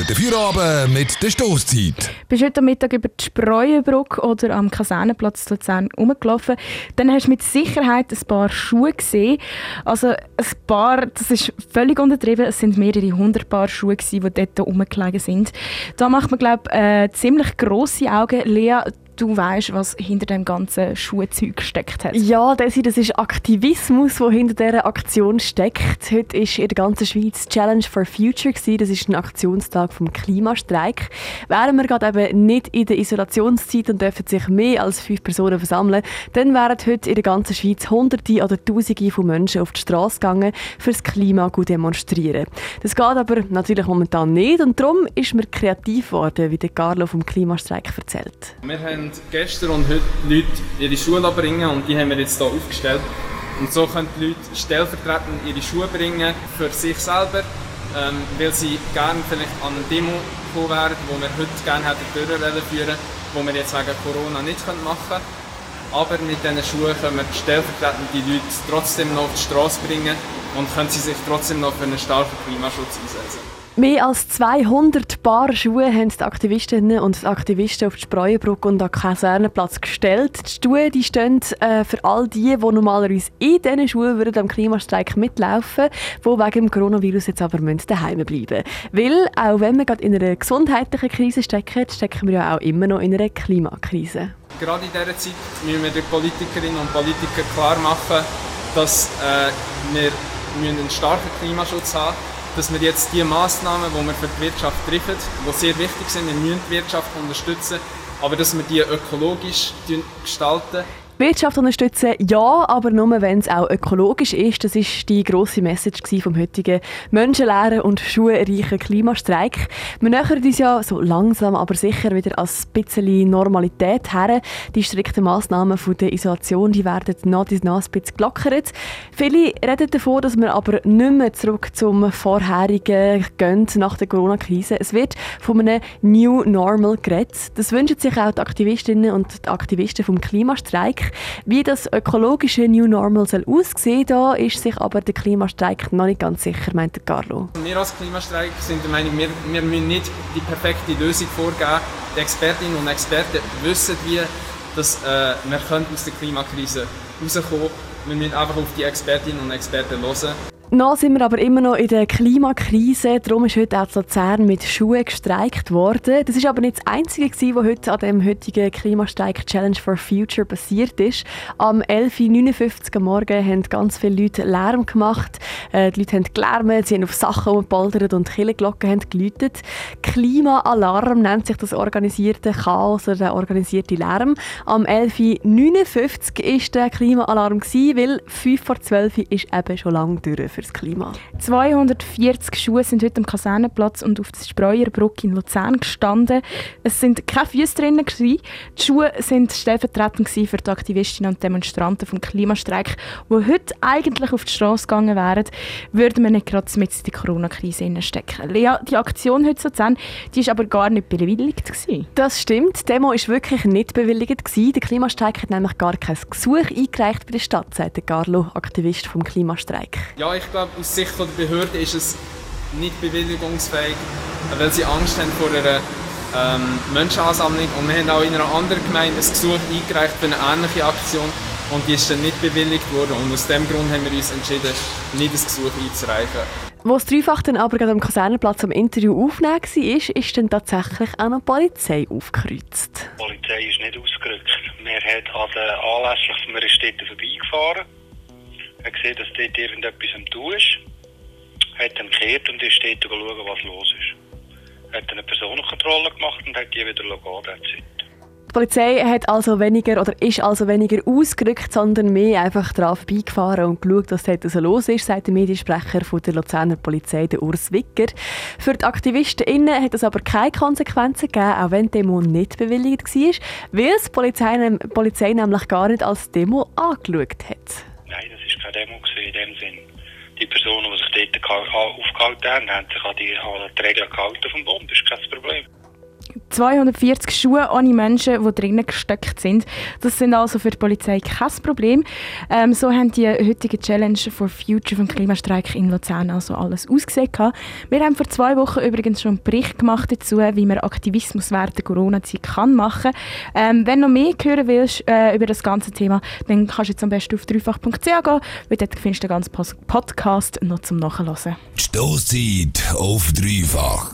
für den Feierabend mit der Stoßzeit. Bist heute Mittag über die Spreuenbrücke oder am Kasernenplatz Luzern rumgelaufen, dann hast du mit Sicherheit ein paar Schuhe gesehen. Also ein paar, das ist völlig untertrieben, es sind mehrere hundert Paar Schuhe, gewesen, die dort rumgelegen sind. Da macht man, glaube ich, äh, ziemlich grosse Augen. Lea, du weißt, was hinter dem ganzen Schuhzeug gesteckt hat. Ja, Desi, das ist Aktivismus, der hinter dieser Aktion steckt. Heute ist in der ganzen Schweiz Challenge for Future. Gewesen. Das ist ein Aktionstag vom Klimastreik. Wären wir gerade eben nicht in der Isolationszeit und dürfen sich mehr als fünf Personen versammeln, dann wären heute in der ganzen Schweiz Hunderte oder Tausende von Menschen auf die Straße gegangen, für das Klima gut demonstrieren. Das geht aber natürlich momentan nicht und darum ist man kreativ geworden, wie der Carlo vom Klimastreik erzählt. Wir haben gestern und heute Leute ihre Schuhe bringen und die haben wir jetzt hier aufgestellt. Und so können die Leute stellvertretend ihre Schuhe bringen für sich selber, ähm, weil sie gerne vielleicht an eine Demo kommen werden, wo wir heute gerne hätten durchführen wo wir jetzt wegen Corona nicht machen können. Aber mit diesen Schuhen können wir stellvertretend die Leute trotzdem noch auf die Straße bringen und können sie sich trotzdem noch für einen starken Klimaschutz einsetzen. Mehr als 200 Paar Schuhe haben die Aktivistinnen und Aktivisten auf die Spreuenbrücke und am Kasernenplatz gestellt. Die Schuhe die stehen äh, für all die, die normalerweise in diesen Schuhen würden am Klimastreik mitlaufen die wegen dem Coronavirus jetzt aber daheim bleiben Weil, auch wenn wir gerade in einer gesundheitlichen Krise stecken, stecken wir ja auch immer noch in einer Klimakrise. Gerade in dieser Zeit müssen wir den Politikerinnen und Politikern klar machen, dass äh, wir einen starken Klimaschutz haben müssen dass wir jetzt die Massnahmen, die wir für die Wirtschaft treffen, die sehr wichtig sind, wir müssen die Wirtschaft unterstützen, aber dass wir die ökologisch gestalten Wirtschaft unterstützen, ja, aber nur wenn es auch ökologisch ist. Das ist die grosse Message vom heutigen menschenleeren und schuhreichen Klimastreik. Wir nähern uns ja so langsam, aber sicher wieder als ein bisschen Normalität her. Die strikten Massnahmen von der Isolation die werden nach und nach ein bisschen gelockert. Viele reden davon, dass wir aber nicht mehr zurück zum vorherigen gehen nach der Corona-Krise. Es wird von einem New Normal geredet. Das wünschen sich auch die Aktivistinnen und die Aktivisten vom Klimastreik. Wie das ökologische New Normal soll aussehen soll, ist sich aber der Klimastreik noch nicht ganz sicher, meint Carlo. Wir als Klimastreik sind der Meinung, wir, wir müssen nicht die perfekte Lösung vorgeben. Die Expertinnen und Experten wissen, wie dass, äh, wir aus der Klimakrise rauskommen können. Wir müssen einfach auf die Expertinnen und Experten hören. Noch sind wir aber immer noch in der Klimakrise. Darum ist heute auch Luzern mit Schuhen gestreikt worden. Das ist aber nicht das Einzige, was heute an dem heutigen Klimastreik Challenge for Future passiert ist. Am 11.59 Uhr Morgen haben ganz viele Leute Lärm gemacht. Äh, die Leute haben gelärmt, sie haben auf Sachen umgepoltert und Killenglocken haben geläutet. Klimaalarm nennt sich das organisierte Chaos oder der organisierte Lärm. Am 11.59 Uhr war der Klimaalarm, weil 5 vor 12 Uhr ist eben schon lange durch fürs Klima. 240 Schuhe sind heute am Kasernenplatz und auf der Spreuerbrücke in Luzern gestanden. Es sind keine Füße drinnen. Die Schuhe sind stellvertretend für die Aktivistinnen und Demonstranten vom Klimastreik, die heute eigentlich auf die Straße gegangen wären, würden wir nicht gerade mit in die Corona-Krise stecken. Lea, die Aktion heute Luzern, die ist aber gar nicht bewilligt gewesen. Das stimmt. Die Demo ist wirklich nicht bewilligt gewesen. Der Klimastreik hat nämlich gar kein Gesuch eingereicht bei der Stadt, sagt Carlo, Aktivist vom Klimastreik. Ja, ich glaube, aus Sicht der Behörde ist es nicht bewilligungsfähig, weil sie Angst haben vor einer ähm, Menschenansammlung. Und wir haben auch in einer anderen Gemeinde ein Gesuch eingereicht für eine ähnliche Aktion und die ist dann nicht bewilligt worden. Und aus dem Grund haben wir uns entschieden, nicht das Gesuch einzureichen. Wo das Dreifach dann aber gerade am Kasernenplatz am Interview aufgenommen war, ist dann tatsächlich auch noch die Polizei aufgekreuzt. Die Polizei ist nicht ausgerückt. Wir haben an den anlässlich von einer Städte vorbeigefahren er gesehen, dass dort irgendetwas am tun ist, hat dann gekehrt und ist dort schauen, was los ist. Hat eine Personenkontrolle gemacht und hat die wieder gehen die Polizei hat also weniger oder ist also weniger ausgerückt, sondern mehr einfach dran vorbeigefahren und geschaut, was dort so los ist, sagt der Mediensprecher von der Luzerner Polizei, der Urs Wicker. Für die AktivistInnen hat es aber keine Konsequenzen gegeben, auch wenn die Demo nicht bewilligt war, weil die Polizei, Polizei nämlich gar nicht als Demo angeschaut hat. Keine Demo in dem Sinn. Die Personen, die sich dort aufgehalten haben, haben sich an die, an die Regeln gehalten vom Bund. Das ist kein. 240 Schuhe ohne Menschen, die drinnen gesteckt sind. Das sind also für die Polizei kein Problem. Ähm, so haben die heutige Challenge for Future vom Klimastreik in Luzern also alles ausgesehen. Wir haben vor zwei Wochen übrigens schon einen Bericht gemacht dazu, wie man Aktivismus während der Corona-Zeit kann machen kann. Ähm, wenn du noch mehr hören willst äh, über das ganze Thema, dann kannst du jetzt am besten auf dreifach.ch gehen, weil dort findest du den ganzen Podcast noch zum Nachhören. Stoßzeit auf dreifach.